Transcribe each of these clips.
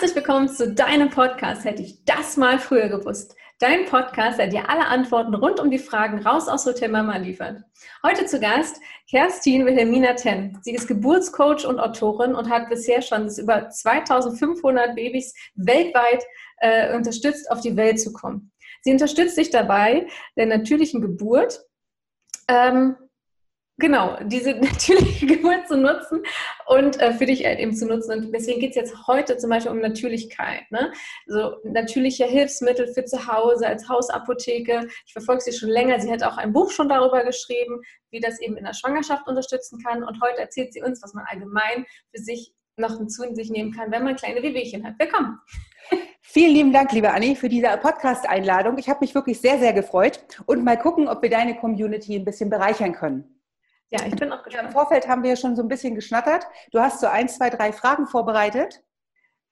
Herzlich willkommen zu deinem Podcast. Hätte ich das mal früher gewusst. Dein Podcast, der dir alle Antworten rund um die Fragen raus aus Hotel Mama liefert. Heute zu Gast Kerstin Wilhelmina Ten. Sie ist Geburtscoach und Autorin und hat bisher schon über 2500 Babys weltweit äh, unterstützt, auf die Welt zu kommen. Sie unterstützt dich dabei der natürlichen Geburt. Ähm, genau, diese natürliche Geburt zu nutzen und äh, für dich halt eben zu nutzen. Und deswegen geht es jetzt heute zum Beispiel um Natürlichkeit. Ne? So natürliche Hilfsmittel für zu Hause als Hausapotheke. Ich verfolge sie schon länger. Sie hat auch ein Buch schon darüber geschrieben, wie das eben in der Schwangerschaft unterstützen kann. Und heute erzählt sie uns, was man allgemein für sich noch zu sich nehmen kann, wenn man kleine Wehwehchen hat. Willkommen! Vielen lieben Dank, liebe Anni, für diese Podcast-Einladung. Ich habe mich wirklich sehr, sehr gefreut und mal gucken, ob wir deine Community ein bisschen bereichern können. Ja, ich bin auch gespannt. Im Vorfeld haben wir schon so ein bisschen geschnattert. Du hast so ein, zwei, drei Fragen vorbereitet.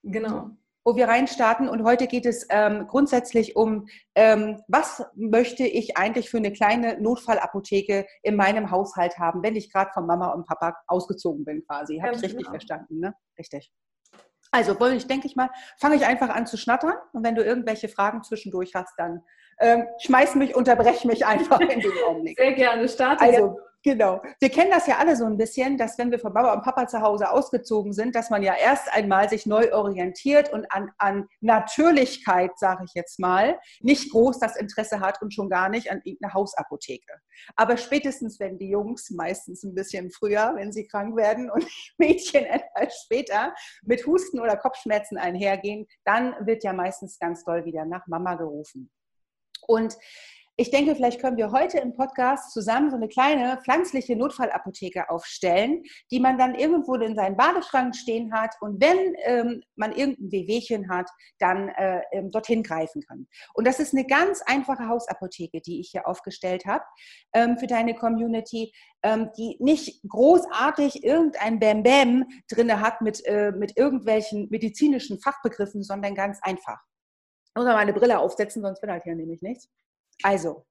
Genau. Wo wir reinstarten. Und heute geht es ähm, grundsätzlich um, ähm, was möchte ich eigentlich für eine kleine Notfallapotheke in meinem Haushalt haben, wenn ich gerade von Mama und Papa ausgezogen bin quasi. Habe ich richtig genau. verstanden, ne? Richtig. Also, wollte ich, denke ich mal, fange ich einfach an zu schnattern. Und wenn du irgendwelche Fragen zwischendurch hast, dann ähm, schmeiß mich, unterbrech mich einfach in dem Augenblick. Sehr gerne, starte. Also, Genau. Wir kennen das ja alle so ein bisschen, dass wenn wir von Mama und Papa zu Hause ausgezogen sind, dass man ja erst einmal sich neu orientiert und an, an Natürlichkeit, sage ich jetzt mal, nicht groß das Interesse hat und schon gar nicht an irgendeine Hausapotheke. Aber spätestens, wenn die Jungs, meistens ein bisschen früher, wenn sie krank werden und Mädchen etwas später mit Husten oder Kopfschmerzen einhergehen, dann wird ja meistens ganz doll wieder nach Mama gerufen. Und ich denke, vielleicht können wir heute im Podcast zusammen so eine kleine pflanzliche Notfallapotheke aufstellen, die man dann irgendwo in seinen Badeschrank stehen hat und wenn ähm, man irgendein Wehwehchen hat, dann äh, ähm, dorthin greifen kann. Und das ist eine ganz einfache Hausapotheke, die ich hier aufgestellt habe ähm, für deine Community, ähm, die nicht großartig irgendein Bam drinne hat mit, äh, mit irgendwelchen medizinischen Fachbegriffen, sondern ganz einfach. Ich muss mal meine Brille aufsetzen, sonst bin halt hier nämlich nichts. Also,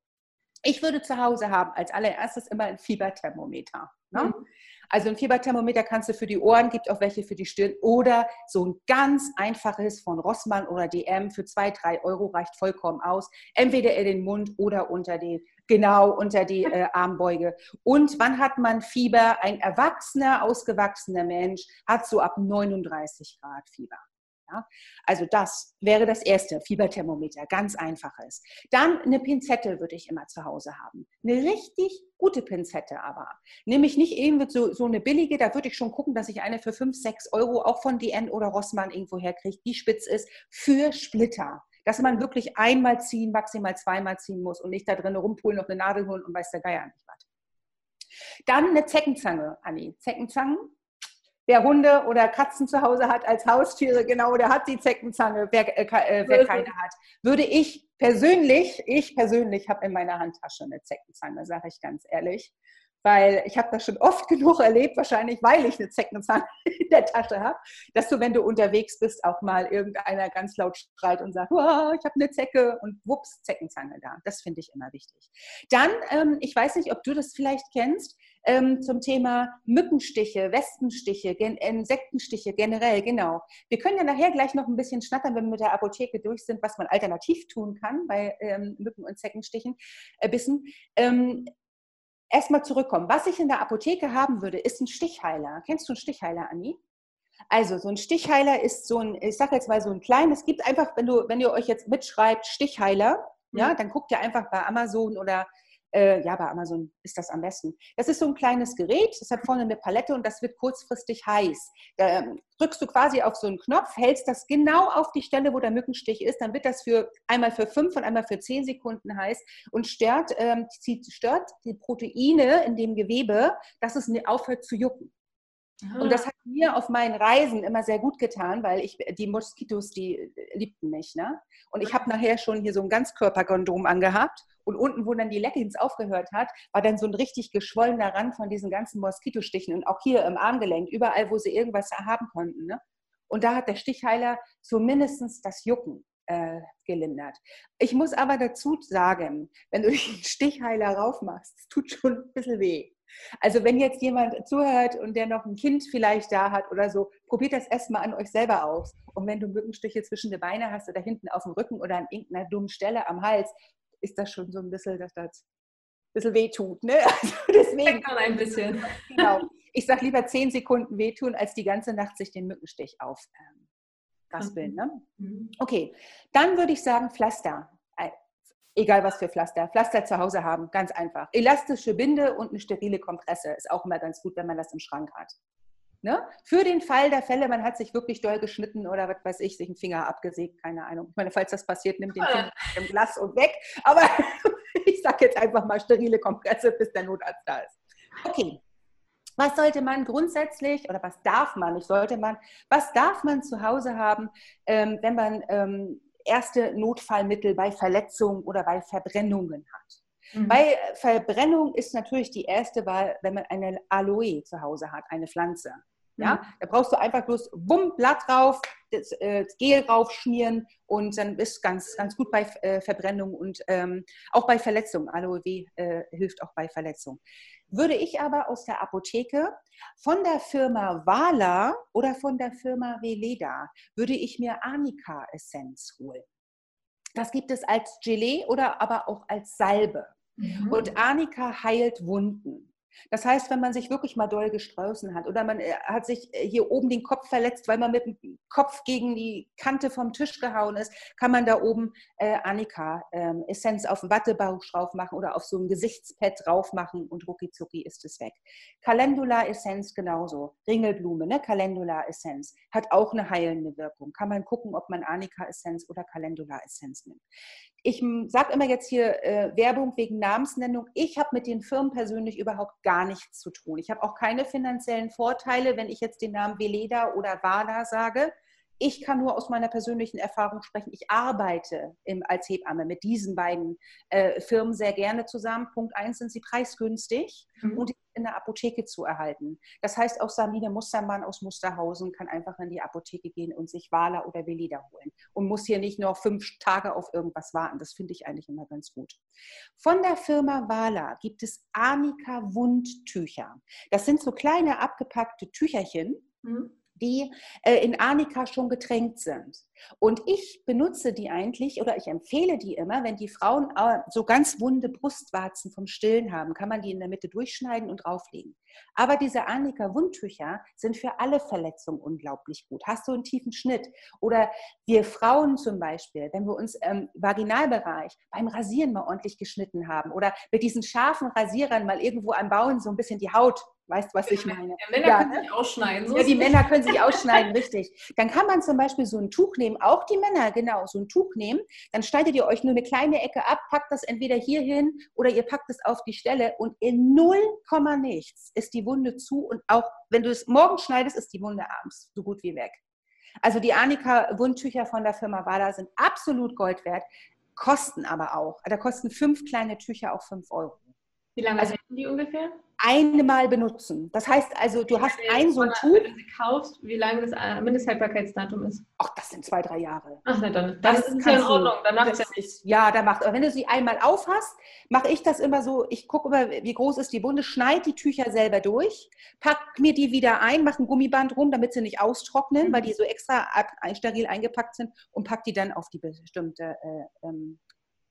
ich würde zu Hause haben als allererstes immer ein Fieberthermometer. Ne? Mhm. Also ein Fieberthermometer kannst du für die Ohren, gibt auch welche für die Stirn oder so ein ganz einfaches von Rossmann oder DM für zwei, drei Euro reicht vollkommen aus. Entweder in den Mund oder unter die, genau unter die äh, Armbeuge. Und wann hat man Fieber? Ein erwachsener, ausgewachsener Mensch hat so ab 39 Grad Fieber. Ja? Also das wäre das erste Fieberthermometer, ganz einfaches. Dann eine Pinzette würde ich immer zu Hause haben. Eine richtig gute Pinzette aber. Nämlich nicht irgendwie so, so eine billige, da würde ich schon gucken, dass ich eine für 5, 6 Euro auch von DN oder Rossmann irgendwo herkriege, die spitz ist, für Splitter. Dass man wirklich einmal ziehen, maximal zweimal ziehen muss und nicht da drin rumpulen, noch eine Nadel holen und weiß der Geier nicht was. Dann eine Zeckenzange, Anni. Zeckenzangen wer Hunde oder Katzen zu Hause hat als Haustiere, genau, der hat die Zeckenzange, wer, äh, äh wer keine hat. Würde ich persönlich, ich persönlich habe in meiner Handtasche eine Zeckenzange, sage ich ganz ehrlich. Weil ich habe das schon oft genug erlebt, wahrscheinlich weil ich eine Zeckenzange in der Tasche habe, dass du, wenn du unterwegs bist, auch mal irgendeiner ganz laut schreit und sagt, ich habe eine Zecke und wups, Zeckenzange da. Das finde ich immer wichtig. Dann, ähm, ich weiß nicht, ob du das vielleicht kennst, ähm, zum Thema Mückenstiche, Wespenstiche, Gen Insektenstiche generell, genau. Wir können ja nachher gleich noch ein bisschen schnattern, wenn wir mit der Apotheke durch sind, was man alternativ tun kann bei ähm, Mücken- und Zeckenstichen, äh, Bissen. Ähm, Erstmal zurückkommen. Was ich in der Apotheke haben würde, ist ein Stichheiler. Kennst du einen Stichheiler, Anni? Also so ein Stichheiler ist so ein, ich sage jetzt mal so ein kleines, es gibt einfach, wenn du, wenn ihr euch jetzt mitschreibt, Stichheiler, mhm. ja, dann guckt ihr einfach bei Amazon oder äh, ja, bei Amazon ist das am besten. Das ist so ein kleines Gerät, das hat vorne eine Palette und das wird kurzfristig heiß. Da ähm, drückst du quasi auf so einen Knopf, hältst das genau auf die Stelle, wo der Mückenstich ist, dann wird das für einmal für fünf und einmal für zehn Sekunden heiß und stört, ähm, stört die Proteine in dem Gewebe, dass es aufhört zu jucken. Und das hat mir auf meinen Reisen immer sehr gut getan, weil ich die Moskitos, die liebten mich. Ne? Und ich habe nachher schon hier so ein Ganzkörperkondom angehabt und unten, wo dann die Leggings aufgehört hat, war dann so ein richtig geschwollener Rand von diesen ganzen Moskitostichen und auch hier im Armgelenk, überall, wo sie irgendwas haben konnten. Ne? Und da hat der Stichheiler zumindest das Jucken äh, gelindert. Ich muss aber dazu sagen, wenn du den Stichheiler raufmachst, es tut schon ein bisschen weh. Also wenn jetzt jemand zuhört und der noch ein Kind vielleicht da hat oder so, probiert das erstmal an euch selber aus. Und wenn du Mückenstiche zwischen die Beine hast oder hinten auf dem Rücken oder an irgendeiner dummen Stelle am Hals, ist das schon so ein bisschen, dass das ein bisschen wehtut. Ne? Also deswegen. Ein bisschen. Genau. Ich sage lieber zehn Sekunden wehtun, als die ganze Nacht sich den Mückenstich auf. Ähm, raspeln. Ne? Mhm. Okay, dann würde ich sagen Pflaster egal was für Pflaster. Pflaster zu Hause haben, ganz einfach. Elastische Binde und eine sterile Kompresse ist auch immer ganz gut, wenn man das im Schrank hat. Ne? Für den Fall der Fälle, man hat sich wirklich doll geschnitten oder was weiß ich, sich einen Finger abgesägt, keine Ahnung. Ich meine, falls das passiert, nimmt den Finger im Glas und weg. Aber ich sage jetzt einfach mal sterile Kompresse, bis der Notarzt da ist. Okay. Was sollte man grundsätzlich oder was darf man, nicht sollte man, was darf man zu Hause haben, ähm, wenn man ähm, erste Notfallmittel bei Verletzungen oder bei Verbrennungen hat. Mhm. Bei Verbrennung ist natürlich die erste Wahl, wenn man eine Aloe zu Hause hat, eine Pflanze. Ja, mhm. da brauchst du einfach bloß Bumm, Blatt drauf, das, äh, das Gel raufschmieren und dann ist ganz, ganz gut bei äh, Verbrennung und ähm, auch bei Verletzungen. Aloe äh, hilft auch bei Verletzungen. Würde ich aber aus der Apotheke von der Firma Wala oder von der Firma Veleda, würde ich mir Arnica Essenz holen. Das gibt es als Gelee oder aber auch als Salbe. Mhm. Und Arnica heilt Wunden. Das heißt, wenn man sich wirklich mal doll gestraußen hat oder man äh, hat sich äh, hier oben den Kopf verletzt, weil man mit dem Kopf gegen die Kante vom Tisch gehauen ist, kann man da oben äh, Annika ähm, Essenz auf den Wattebauch drauf machen oder auf so ein Gesichtspad drauf machen und rucki ist es weg. Calendula Essenz genauso. Ringelblume, ne? Calendula Essenz hat auch eine heilende Wirkung. Kann man gucken, ob man Annika Essenz oder Calendula Essenz nimmt ich sage immer jetzt hier äh, Werbung wegen Namensnennung. Ich habe mit den Firmen persönlich überhaupt gar nichts zu tun. Ich habe auch keine finanziellen Vorteile, wenn ich jetzt den Namen Veleda oder Wala sage. Ich kann nur aus meiner persönlichen Erfahrung sprechen. Ich arbeite im, als Hebamme mit diesen beiden äh, Firmen sehr gerne zusammen. Punkt eins sind sie preisgünstig mhm. und in der Apotheke zu erhalten. Das heißt, auch Samine Mustermann aus Musterhausen kann einfach in die Apotheke gehen und sich Wala oder Velida holen und muss hier nicht noch fünf Tage auf irgendwas warten. Das finde ich eigentlich immer ganz gut. Von der Firma Wala gibt es Arnika Wundtücher. Das sind so kleine abgepackte Tücherchen. Mhm die äh, in Arnika schon getränkt sind. Und ich benutze die eigentlich oder ich empfehle die immer, wenn die Frauen äh, so ganz wunde Brustwarzen vom Stillen haben, kann man die in der Mitte durchschneiden und drauflegen. Aber diese Arnika Wundtücher sind für alle Verletzungen unglaublich gut. Hast du einen tiefen Schnitt oder wir Frauen zum Beispiel, wenn wir uns im Vaginalbereich beim Rasieren mal ordentlich geschnitten haben oder mit diesen scharfen Rasierern mal irgendwo am Bauen so ein bisschen die Haut Weißt du, was ich meine? Ja, Männer ja, können ne? sich ausschneiden. So ja, die Männer können sich ausschneiden, richtig. Dann kann man zum Beispiel so ein Tuch nehmen, auch die Männer, genau, so ein Tuch nehmen. Dann schneidet ihr euch nur eine kleine Ecke ab, packt das entweder hier hin oder ihr packt es auf die Stelle und in 0, nichts ist die Wunde zu und auch wenn du es morgen schneidest, ist die Wunde abends so gut wie weg. Also die Arnika-Wundtücher von der Firma Wada sind absolut Gold wert, kosten aber auch. Da kosten fünf kleine Tücher auch fünf Euro. Wie lange also, die ungefähr? Einmal benutzen. Das heißt also, du hast ein so ein Tuch. Wenn du sie kaufst, wie lange das äh, Mindesthaltbarkeitsdatum ist? Ach, das sind zwei, drei Jahre. Ach, na dann, das, das ist ja in Ordnung. Dann macht es ja nicht. Ja, da macht. Aber wenn du sie einmal aufhast, mache ich das immer so. Ich gucke immer, wie groß ist die Wunde, schneide die Tücher selber durch, pack mir die wieder ein, mache ein Gummiband rum, damit sie nicht austrocknen, mhm. weil die so extra steril eingepackt sind und pack die dann auf die bestimmte äh, ähm,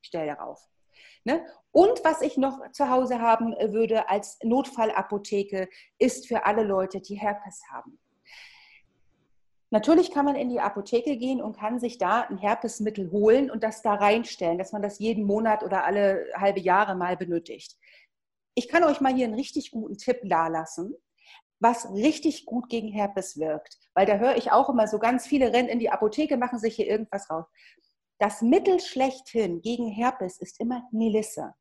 Stelle rauf. Ne? Und was ich noch zu Hause haben äh, würde als Notfallapotheke, ist für alle Leute, die Herpes haben. Natürlich kann man in die Apotheke gehen und kann sich da ein Herpesmittel holen und das da reinstellen, dass man das jeden Monat oder alle halbe Jahre mal benötigt. Ich kann euch mal hier einen richtig guten Tipp dalassen, was richtig gut gegen Herpes wirkt. Weil da höre ich auch immer so ganz viele rennen in die Apotheke, machen sich hier irgendwas raus. Das Mittel schlechthin gegen Herpes ist immer Melisse.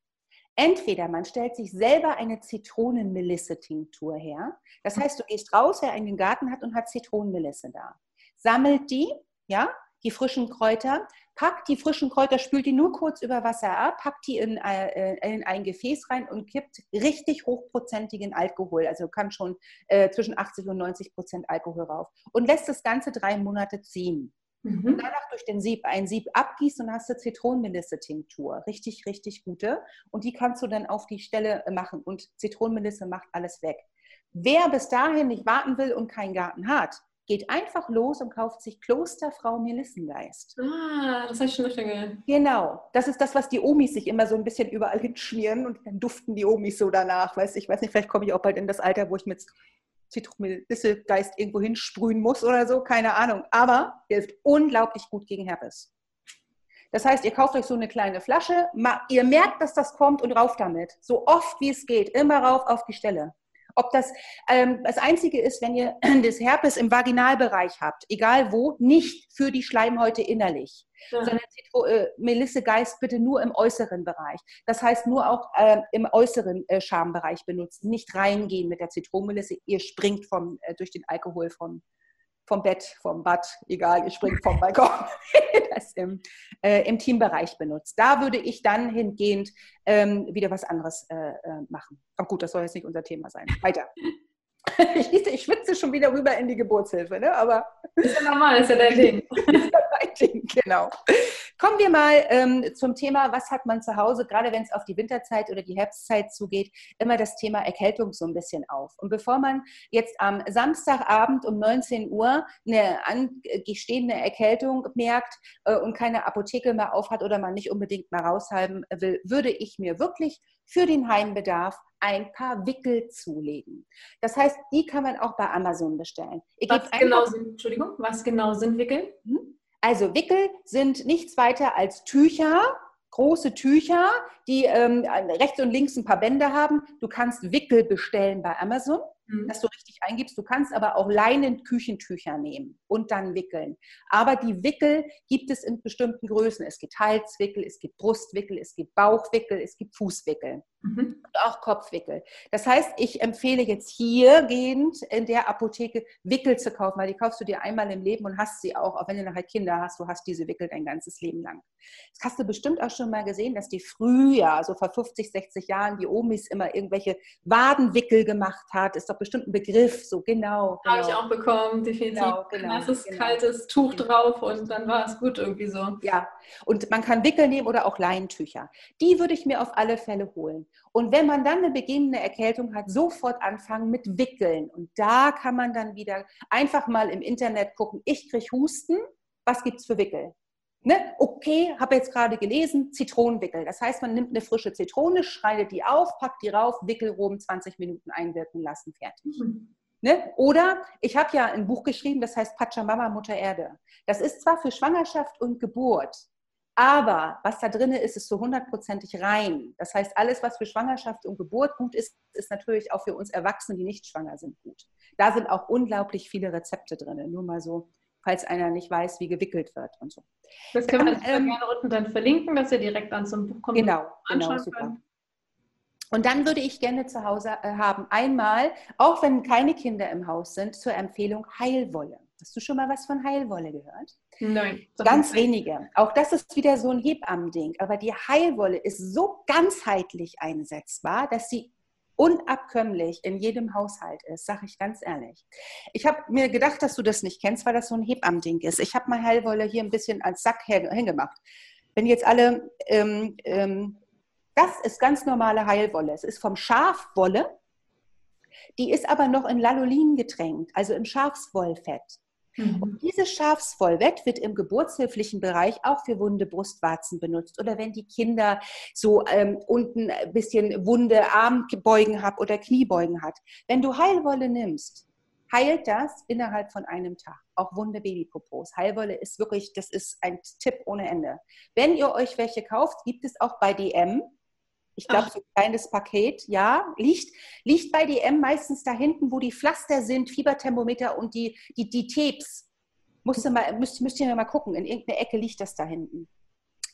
Entweder man stellt sich selber eine Zitronenmelisse-Tinktur her. Das heißt, du gehst raus, wer einen Garten hat und hat Zitronenmelisse da. Sammelt die, ja, die frischen Kräuter, packt die frischen Kräuter, spült die nur kurz über Wasser ab, packt die in, äh, in ein Gefäß rein und kippt richtig hochprozentigen Alkohol, also kann schon äh, zwischen 80 und 90 Prozent Alkohol rauf und lässt das Ganze drei Monate ziehen. Mhm. Und danach durch den Sieb ein Sieb abgießt und hast du Zitronenmelisse-Tinktur. Richtig, richtig gute. Und die kannst du dann auf die Stelle machen. Und Zitronenmelisse macht alles weg. Wer bis dahin nicht warten will und keinen Garten hat, geht einfach los und kauft sich Klosterfrau Melissengeist. Ah, das habe ich schon öfter gehört. Genau, das ist das, was die Omis sich immer so ein bisschen überall hinschmieren und dann duften die Omis so danach. Weiß ich weiß nicht, vielleicht komme ich auch bald in das Alter, wo ich mit Zitronengeist irgendwo hinsprühen muss oder so, keine Ahnung. Aber hilft unglaublich gut gegen Herpes. Das heißt, ihr kauft euch so eine kleine Flasche, ihr merkt, dass das kommt und rauf damit. So oft wie es geht, immer rauf auf die Stelle. Ob das ähm, das Einzige ist, wenn ihr das Herpes im Vaginalbereich habt, egal wo, nicht für die Schleimhäute innerlich, ja. sondern Zitro, äh, Melisse Geist bitte nur im äußeren Bereich. Das heißt, nur auch äh, im äußeren äh, Schambereich benutzen, nicht reingehen mit der Zitronenmelisse. Ihr springt vom, äh, durch den Alkohol vom, vom Bett, vom Bad, egal, ihr springt vom Balkon, das im, äh, im Teambereich benutzt. Da würde ich dann hingehend ähm, wieder was anderes äh, äh machen. Aber gut, das soll jetzt nicht unser Thema sein. Weiter. Ich, ich schwitze schon wieder rüber in die Geburtshilfe, ne? aber. Ist ja normal, ist ja dein Ding. ist ja dein Ding, genau. Kommen wir mal ähm, zum Thema, was hat man zu Hause, gerade wenn es auf die Winterzeit oder die Herbstzeit zugeht, immer das Thema Erkältung so ein bisschen auf. Und bevor man jetzt am Samstagabend um 19 Uhr eine angestehende Erkältung merkt äh, und keine Apotheke mehr aufhat oder man nicht unbedingt mal raushalten will, würde ich mir wirklich für den Heimbedarf ein paar Wickel zulegen. Das heißt, die kann man auch bei Amazon bestellen. Ihr was genau sind, Entschuldigung, was genau sind Wickel? Hm? Also Wickel sind nichts weiter als Tücher, große Tücher, die ähm, rechts und links ein paar Bänder haben. Du kannst Wickel bestellen bei Amazon mhm. dass du richtig eingibst. Du kannst aber auch Leinen-Küchentücher nehmen und dann wickeln. Aber die Wickel gibt es in bestimmten Größen. Es gibt Halswickel, es gibt Brustwickel, es gibt Bauchwickel, es gibt Fußwickel mhm. und auch Kopfwickel. Das heißt, ich empfehle jetzt hier gehend in der Apotheke Wickel zu kaufen, weil die kaufst du dir einmal im Leben und hast sie auch, auch wenn du nachher Kinder hast, du hast diese Wickel dein ganzes Leben lang. Das hast du bestimmt auch schon mal gesehen, dass die früher, so vor 50, 60 Jahren, die Omis immer irgendwelche Wadenwickel gemacht hat. Ist doch bestimmt ein Begriff, so genau. genau. Habe ich auch bekommen, definitiv. Genau, genau, Nasses, genau. kaltes Tuch genau. drauf und dann war es gut irgendwie so. Ja, und man kann Wickel nehmen oder auch Leintücher. Die würde ich mir auf alle Fälle holen. Und wenn man dann eine beginnende Erkältung hat, sofort anfangen mit Wickeln. Und da kann man dann wieder einfach mal im Internet gucken, ich kriege Husten, was gibt es für Wickel? Ne? Okay, habe jetzt gerade gelesen, Zitronenwickel. Das heißt, man nimmt eine frische Zitrone, schneidet die auf, packt die rauf, Wickel rum, 20 Minuten einwirken lassen, fertig. Mhm. Ne? Oder ich habe ja ein Buch geschrieben, das heißt Pachamama, Mutter Erde. Das ist zwar für Schwangerschaft und Geburt, aber was da drin ist, ist so hundertprozentig rein. Das heißt, alles, was für Schwangerschaft und Geburt gut ist, ist natürlich auch für uns Erwachsene, die nicht schwanger sind, gut. Da sind auch unglaublich viele Rezepte drin. Nur mal so falls einer nicht weiß, wie gewickelt wird und so. Das können wir ähm, gerne unten dann verlinken, dass ihr direkt an so ein Buch kommt. Genau, genau, super. Können. Und dann würde ich gerne zu Hause äh, haben, einmal, auch wenn keine Kinder im Haus sind, zur Empfehlung Heilwolle. Hast du schon mal was von Heilwolle gehört? Nein. Ganz wenige. Auch das ist wieder so ein Hebammending. Aber die Heilwolle ist so ganzheitlich einsetzbar, dass sie unabkömmlich in jedem Haushalt ist, sage ich ganz ehrlich. Ich habe mir gedacht, dass du das nicht kennst, weil das so ein Hebammending ist. Ich habe mal Heilwolle hier ein bisschen als Sack hingemacht. Wenn jetzt alle, ähm, ähm, das ist ganz normale Heilwolle. Es ist vom Schafwolle. Die ist aber noch in Lalolin getränkt, also im Schafswollfett. Mhm. Und dieses Schafsvollwett wird im geburtshilflichen Bereich auch für wunde Brustwarzen benutzt. Oder wenn die Kinder so ähm, unten ein bisschen wunde Armbeugen haben oder Kniebeugen hat. Wenn du Heilwolle nimmst, heilt das innerhalb von einem Tag. Auch wunde Babypopos. Heilwolle ist wirklich, das ist ein Tipp ohne Ende. Wenn ihr euch welche kauft, gibt es auch bei DM ich glaube, so ein kleines Paket, ja, liegt, liegt bei DM meistens da hinten, wo die Pflaster sind, Fieberthermometer und die, die, die Tapes. Musst, mal, müsst, müsst ihr mal gucken, in irgendeiner Ecke liegt das da hinten.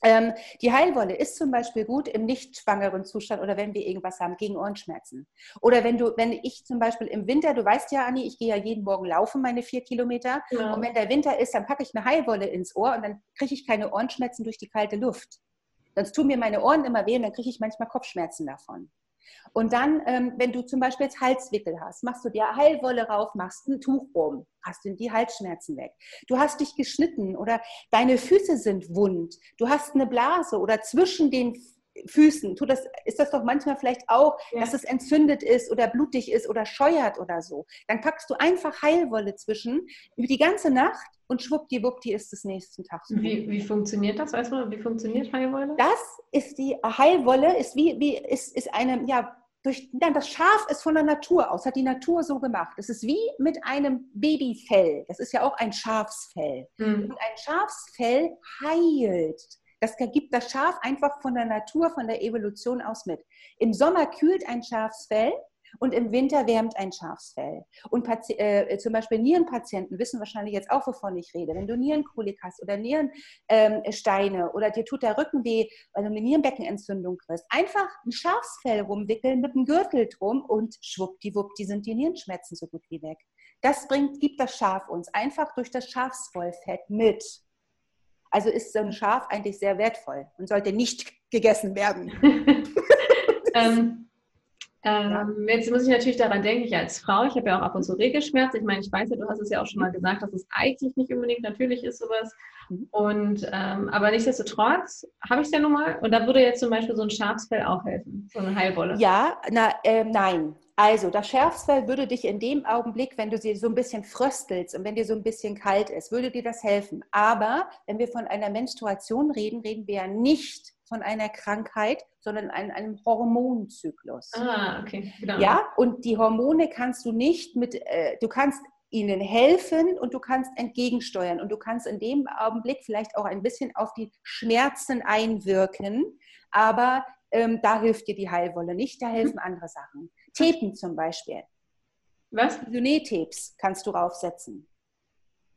Ähm, die Heilwolle ist zum Beispiel gut im nicht schwangeren Zustand oder wenn wir irgendwas haben gegen Ohrenschmerzen. Oder wenn du, wenn ich zum Beispiel im Winter, du weißt ja, Anni, ich gehe ja jeden Morgen laufen, meine vier Kilometer. Ja. Und wenn der Winter ist, dann packe ich eine Heilwolle ins Ohr und dann kriege ich keine Ohrenschmerzen durch die kalte Luft. Sonst tun mir meine Ohren immer weh und dann kriege ich manchmal Kopfschmerzen davon. Und dann, ähm, wenn du zum Beispiel jetzt Halswickel hast, machst du dir Heilwolle rauf, machst ein Tuch rum, hast du die Halsschmerzen weg. Du hast dich geschnitten oder deine Füße sind wund, du hast eine Blase oder zwischen den Füßen, tut das, ist das doch manchmal vielleicht auch, ja. dass es entzündet ist oder blutig ist oder scheuert oder so. Dann packst du einfach Heilwolle zwischen über die ganze Nacht und schwuppdiwuppdi ist es nächsten Tag so. Wie, wie funktioniert das? Weißt du, wie funktioniert Heilwolle? Das ist die Heilwolle, ist wie, wie ist, ist eine, ja, durch, ja, das Schaf ist von der Natur aus, hat die Natur so gemacht. Es ist wie mit einem Babyfell. Das ist ja auch ein Schafsfell. Mhm. Und ein Schafsfell heilt. Das gibt das Schaf einfach von der Natur, von der Evolution aus mit. Im Sommer kühlt ein Schafsfell und im Winter wärmt ein Schafsfell. Und äh, zum Beispiel Nierenpatienten wissen wahrscheinlich jetzt auch, wovon ich rede. Wenn du Nierenkolik hast oder Nierensteine ähm, oder dir tut der Rücken weh, weil du eine Nierenbeckenentzündung kriegst, einfach ein Schafsfell rumwickeln mit einem Gürtel drum und schwuppdiwupp, die sind die Nierenschmerzen so gut wie weg. Das bringt, gibt das Schaf uns einfach durch das Schafswollfett mit. Also ist so ein Schaf eigentlich sehr wertvoll und sollte nicht gegessen werden. ähm, ähm, jetzt muss ich natürlich daran denken, ich als Frau, ich habe ja auch ab und zu Regelschmerz. Ich meine, ich weiß ja, du hast es ja auch schon mal gesagt, dass es eigentlich nicht unbedingt natürlich ist, sowas. Mhm. Und ähm, aber nichtsdestotrotz habe ich es ja nun mal. Und da würde jetzt zum Beispiel so ein Schafsfell auch helfen, so eine Heilwolle. Ja, na, äh, nein. Also das Schafsfell würde dich in dem Augenblick, wenn du sie so ein bisschen fröstelst und wenn dir so ein bisschen kalt ist, würde dir das helfen. Aber wenn wir von einer Menstruation reden, reden wir ja nicht von einer Krankheit, sondern an einem Hormonzyklus. Ah, okay. Genau. Ja, und die Hormone kannst du nicht mit, äh, du kannst ihnen helfen und du kannst entgegensteuern und du kannst in dem Augenblick vielleicht auch ein bisschen auf die Schmerzen einwirken, aber ähm, da hilft dir die Heilwolle nicht, da helfen andere Sachen. Tepen zum Beispiel. Was? Synetapes kannst du raufsetzen.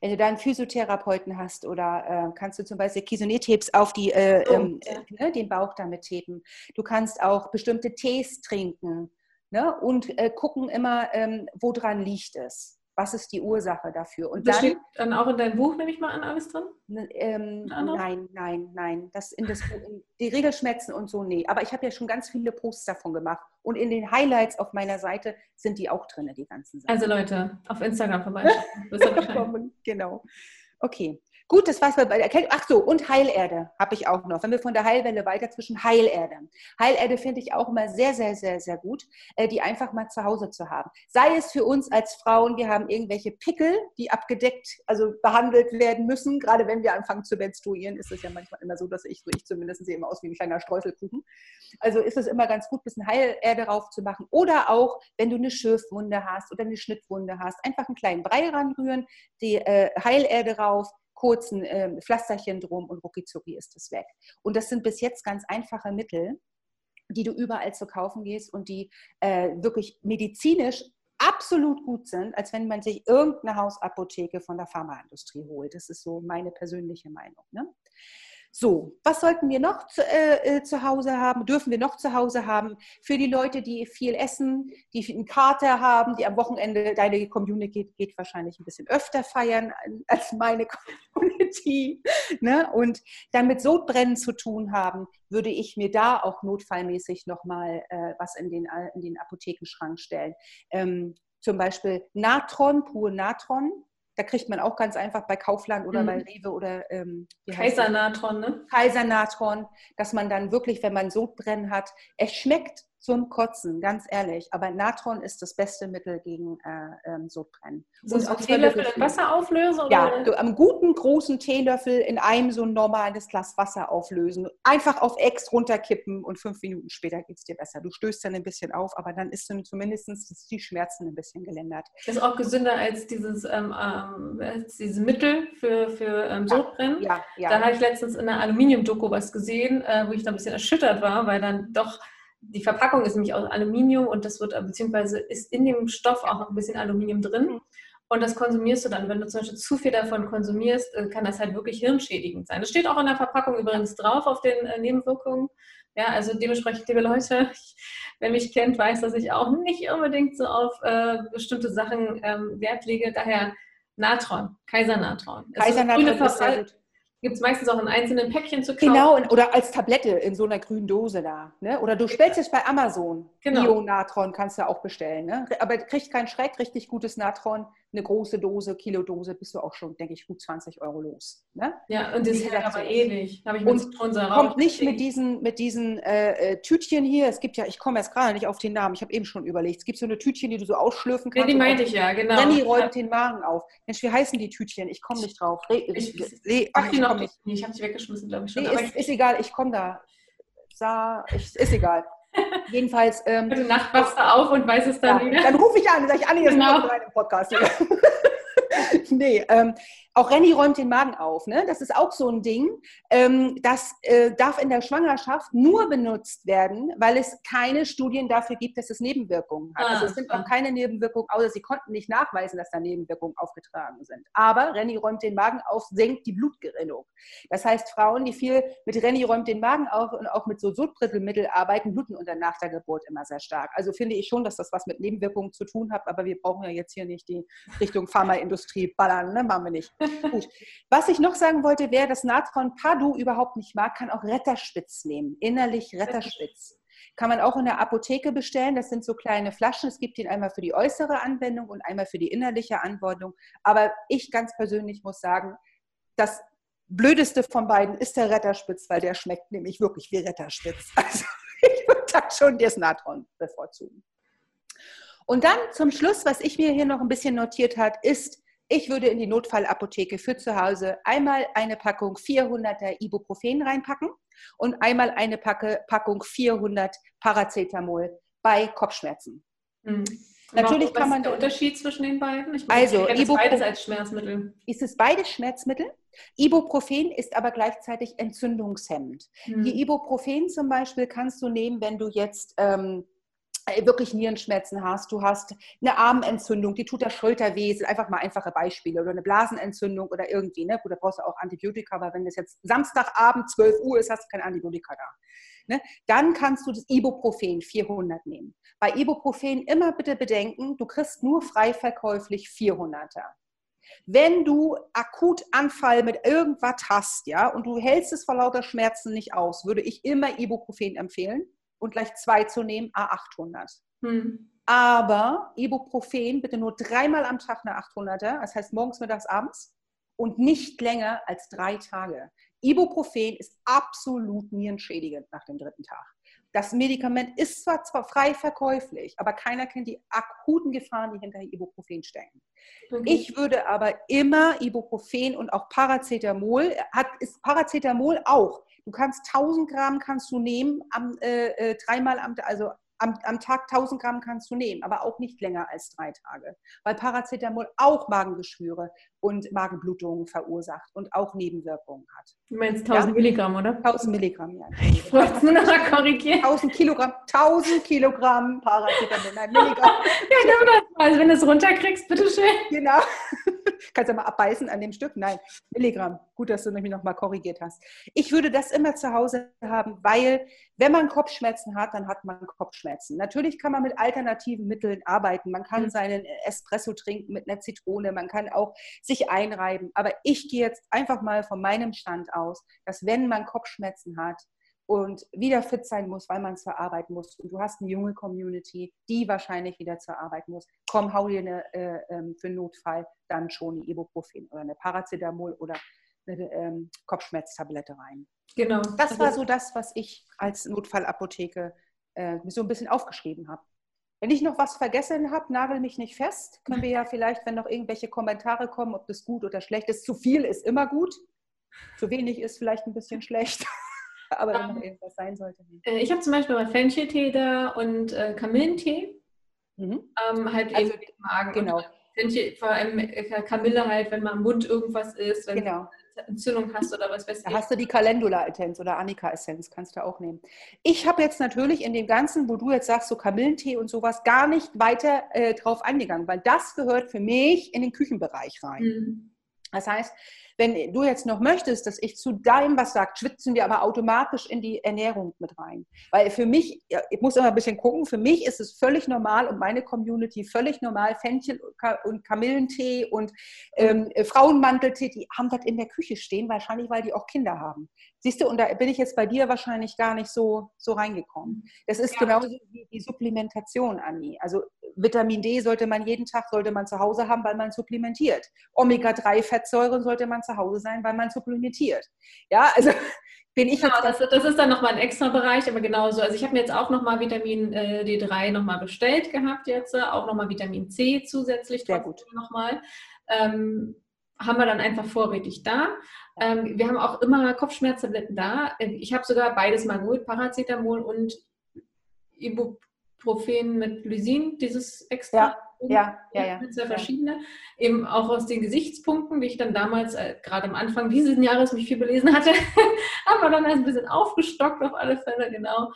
Wenn du da einen Physiotherapeuten hast oder äh, kannst du zum Beispiel Kisonet-Tapes auf die, äh, oh, ähm, ja. äh, den Bauch damit tapen. Du kannst auch bestimmte Tees trinken ne? und äh, gucken immer, ähm, woran liegt es was ist die Ursache dafür? Und das dann, steht dann auch in deinem Buch, nehme ich mal an, alles drin? Ähm, nein, nein, nein. Das in das, in die Regelschmerzen und so, nee. Aber ich habe ja schon ganz viele Posts davon gemagemacht. Und in den Highlights auf meiner Seite sind die auch drin, die ganzen Sachen. Also Leute, auf Instagram vorbeischauen. genau. Okay. Gut, das war's bei der Erkältung. Ach so, und Heilerde habe ich auch noch. Wenn wir von der Heilwelle weiter zwischen Heilerde. Heilerde finde ich auch immer sehr, sehr, sehr, sehr gut, äh, die einfach mal zu Hause zu haben. Sei es für uns als Frauen, wir haben irgendwelche Pickel, die abgedeckt, also behandelt werden müssen. Gerade wenn wir anfangen zu menstruieren, ist es ja manchmal immer so, dass ich, so ich zumindest sehe immer aus wie ein kleiner Streuselkuchen. Also ist es immer ganz gut, ein bisschen Heilerde drauf zu machen. Oder auch, wenn du eine Schürfwunde hast oder eine Schnittwunde hast, einfach einen kleinen Brei ranrühren, die äh, Heilerde rauf, kurzen äh, Pflasterchen drum und ruckizucki ist es weg. Und das sind bis jetzt ganz einfache Mittel, die du überall zu kaufen gehst und die äh, wirklich medizinisch absolut gut sind, als wenn man sich irgendeine Hausapotheke von der Pharmaindustrie holt. Das ist so meine persönliche Meinung. Ne? So, was sollten wir noch zu, äh, äh, zu, Hause haben? Dürfen wir noch zu Hause haben? Für die Leute, die viel essen, die einen Kater haben, die am Wochenende, deine Community geht, geht wahrscheinlich ein bisschen öfter feiern als meine Community. Ne? Und dann mit Sodbrennen zu tun haben, würde ich mir da auch notfallmäßig nochmal äh, was in den, in den Apothekenschrank stellen. Ähm, zum Beispiel Natron, pur Natron, da kriegt man auch ganz einfach bei Kaufland oder mhm. bei Rewe oder ähm, Kaisernatron, ne? Kaisernatron, dass man dann wirklich, wenn man Sodbrennen hat, es schmeckt zum Kotzen, ganz ehrlich. Aber Natron ist das beste Mittel gegen äh, ähm, Sodbrennen. So und auch Teelöffel in Wasser auflösen? Ja, du, am guten großen Teelöffel in einem so ein normales Glas Wasser auflösen. Einfach auf Ex runterkippen und fünf Minuten später geht es dir besser. Du stößt dann ein bisschen auf, aber dann ist zumindest die Schmerzen ein bisschen gelindert. Das ist auch gesünder als dieses, ähm, ähm, dieses Mittel für, für ähm, Sodbrennen. Ja, ja, ja. Da habe ich letztens in einer Aluminium-Doku was gesehen, äh, wo ich da ein bisschen erschüttert war, weil dann doch die Verpackung ist nämlich aus Aluminium und das wird, beziehungsweise ist in dem Stoff auch noch ein bisschen Aluminium drin. Mhm. Und das konsumierst du dann. Wenn du zum Beispiel zu viel davon konsumierst, äh, kann das halt wirklich hirnschädigend sein. Das steht auch in der Verpackung übrigens drauf auf den äh, Nebenwirkungen. Ja, also dementsprechend, liebe Leute, ich, wer mich kennt, weiß, dass ich auch nicht unbedingt so auf äh, bestimmte Sachen ähm, Wert lege. Daher Natron, Kaisernatron. Kaisernatron ist, ist sehr gut Gibt es meistens auch in einzelnen Päckchen zu kaufen. Genau, oder als Tablette in so einer grünen Dose da. Ne? Oder du stellst es bei Amazon. Genau. Bio-Natron kannst du auch bestellen. Ne? Aber kriegt keinen Schreck, richtig gutes Natron eine große Dose, Kilodose, bist du auch schon, denke ich, gut 20 Euro los. Ne? Ja, und das ist aber ähnlich. Habe ich mit Zitronensäure Kommt nicht mit diesen, mit diesen äh, äh, Tütchen hier. Es gibt ja, ich komme jetzt gerade nicht auf den Namen, ich habe eben schon überlegt. Es gibt so eine Tütchen, die du so ausschlürfen kannst. Ja, die meinte ich ja, genau. Renny räumt den Magen auf. Mensch, wie heißen die Tütchen? Ich komme nicht drauf. Re, ich, ich, ach, ich, noch nicht. ich habe sie weggeschmissen, glaube ich schon. Nee, ist, ist, egal, ich komme da. Sa, ich, ist egal. Jedenfalls. Ähm, Gute Nacht wachst du auf und weiß es dann ja, wieder. Dann rufe ich an, sage ich, Anni, jetzt genau. rein im Podcast. nee, ähm, auch Renny räumt den Magen auf. Ne? Das ist auch so ein Ding. Ähm, das äh, darf in der Schwangerschaft nur benutzt werden, weil es keine Studien dafür gibt, dass es Nebenwirkungen hat. Ah, also es sind ah. auch keine Nebenwirkungen, außer sie konnten nicht nachweisen, dass da Nebenwirkungen aufgetragen sind. Aber Renny räumt den Magen auf, senkt die Blutgerinnung. Das heißt, Frauen, die viel mit Renny räumt den Magen auf und auch mit so Sodbrittelmittel arbeiten, bluten unter nach der Geburt immer sehr stark. Also finde ich schon, dass das was mit Nebenwirkungen zu tun hat, aber wir brauchen ja jetzt hier nicht die Richtung Pharmaindustrie ballern, ne? machen wir nicht. Gut. Was ich noch sagen wollte, wer das Natron Padu überhaupt nicht mag, kann auch Retterspitz nehmen. Innerlich Retterspitz. Kann man auch in der Apotheke bestellen. Das sind so kleine Flaschen. Es gibt ihn einmal für die äußere Anwendung und einmal für die innerliche Anwendung. Aber ich ganz persönlich muss sagen, das Blödeste von beiden ist der Retterspitz, weil der schmeckt nämlich wirklich wie Retterspitz. Also ich würde da schon das Natron bevorzugen. Und dann zum Schluss, was ich mir hier noch ein bisschen notiert hat, ist ich würde in die Notfallapotheke für zu Hause einmal eine Packung 400er Ibuprofen reinpacken und einmal eine Packe, Packung 400 Paracetamol bei Kopfschmerzen. Mhm. Natürlich Was kann man. Was ist der Unterschied zwischen den beiden? Ich meine, also, ich beides als Schmerzmittel. Ist es beides Schmerzmittel? Ibuprofen ist aber gleichzeitig entzündungshemmend. Mhm. Die Ibuprofen zum Beispiel kannst du nehmen, wenn du jetzt ähm, äh, wirklich Nierenschmerzen hast, du hast eine Armentzündung, die tut der Schulter weh, sind einfach mal einfache Beispiele oder eine Blasenentzündung oder irgendwie, ne? Gut, da brauchst du auch Antibiotika, aber wenn das jetzt Samstagabend 12 Uhr ist, hast du kein Antibiotika da. Ne? Dann kannst du das Ibuprofen 400 nehmen. Bei Ibuprofen immer bitte bedenken, du kriegst nur frei verkäuflich 400er. Wenn du akut Anfall mit irgendwas hast, ja, und du hältst es vor lauter Schmerzen nicht aus, würde ich immer Ibuprofen empfehlen und gleich zwei zu nehmen, A800. Hm. Aber Ibuprofen bitte nur dreimal am Tag eine 800er, das heißt morgens, mittags, abends und nicht länger als drei Tage. Ibuprofen ist absolut nierenschädigend nach dem dritten Tag. Das Medikament ist zwar, zwar frei verkäuflich, aber keiner kennt die akuten Gefahren, die hinter Ibuprofen stecken. Okay. Ich würde aber immer Ibuprofen und auch Paracetamol, hat, ist Paracetamol auch Du kannst 1000 Gramm kannst du nehmen, am, äh, äh, dreimal am, also am, am, Tag 1000 Gramm kannst du nehmen, aber auch nicht länger als drei Tage, weil Paracetamol auch Magengeschwüre und Magenblutungen verursacht und auch Nebenwirkungen hat. Du meinst 1000 ja? Milligramm, oder? 1000 Milligramm, ja. Ich wollte es nur noch mal korrigieren. 1000 Kilogramm, 1000 Kilogramm Paracetamol, nein, Milligramm. ja, nimm das mal. Also wenn du es runterkriegst, bitteschön. Genau. Kannst du mal abbeißen an dem Stück? Nein, Milligramm. Gut, dass du mich nochmal korrigiert hast. Ich würde das immer zu Hause haben, weil wenn man Kopfschmerzen hat, dann hat man Kopfschmerzen. Natürlich kann man mit alternativen Mitteln arbeiten. Man kann mhm. seinen Espresso trinken mit einer Zitrone. Man kann auch sich einreiben. Aber ich gehe jetzt einfach mal von meinem Stand aus, dass wenn man Kopfschmerzen hat, und wieder fit sein muss, weil man zur Arbeit muss. Und du hast eine junge Community, die wahrscheinlich wieder zur Arbeit muss. Komm, hau dir eine, äh, ähm, für Notfall dann schon eine Ibuprofen oder eine Paracetamol oder eine ähm, Kopfschmerztablette rein. Genau. Das war so das, was ich als Notfallapotheke äh, so ein bisschen aufgeschrieben habe. Wenn ich noch was vergessen habe, nagel mich nicht fest. Können wir ja vielleicht, wenn noch irgendwelche Kommentare kommen, ob das gut oder schlecht ist. Zu viel ist immer gut. Zu wenig ist vielleicht ein bisschen schlecht. Aber wenn noch irgendwas sein sollte. Äh, ich habe zum Beispiel mal Fencheltee da und äh, Kamillentee. Mhm. Ähm, halt also, eben Magen. Genau. Fenchel, vor allem äh, Kamille halt, wenn man im Mund irgendwas ist, wenn genau. Du Entzündung hast oder was weiß ich. Da hast du die Calendula-Essenz oder Annika-Essenz, kannst du auch nehmen. Ich habe jetzt natürlich in dem Ganzen, wo du jetzt sagst, so Kamillentee und sowas, gar nicht weiter äh, drauf eingegangen, weil das gehört für mich in den Küchenbereich rein. Mhm. Das heißt, wenn du jetzt noch möchtest, dass ich zu deinem was sage, schwitzen wir aber automatisch in die Ernährung mit rein. Weil für mich, ich muss immer ein bisschen gucken, für mich ist es völlig normal und meine Community völlig normal, Fenchel und Kamillentee und ähm, Frauenmanteltee, die haben das in der Küche stehen, wahrscheinlich, weil die auch Kinder haben. Siehst du, und da bin ich jetzt bei dir wahrscheinlich gar nicht so, so reingekommen. Das ist ja. genauso wie die Supplementation, Anni. Also Vitamin D sollte man jeden Tag, sollte man zu Hause haben, weil man supplementiert. Omega-3-Fettsäuren sollte man zu Hause sein, weil man supplementiert. Ja, also bin ich genau, das, das, ist dann nochmal ein extra Bereich, aber genauso. Also ich habe mir jetzt auch nochmal Vitamin äh, D3 nochmal bestellt gehabt jetzt, auch nochmal Vitamin C zusätzlich. Sehr gut. Nochmal. Ähm, haben wir dann einfach vorrätig da. Ähm, wir haben auch immer Kopfschmerztabletten da. Ich habe sogar beides mal geholt, Paracetamol und Ibuprofen mit Lysin, dieses extra. Ja, ja, ja. ja. Zwei verschiedene. Eben auch aus den Gesichtspunkten, die ich dann damals, äh, gerade am Anfang dieses Jahres, mich viel belesen hatte, haben wir dann ein bisschen aufgestockt auf alle Fälle, genau.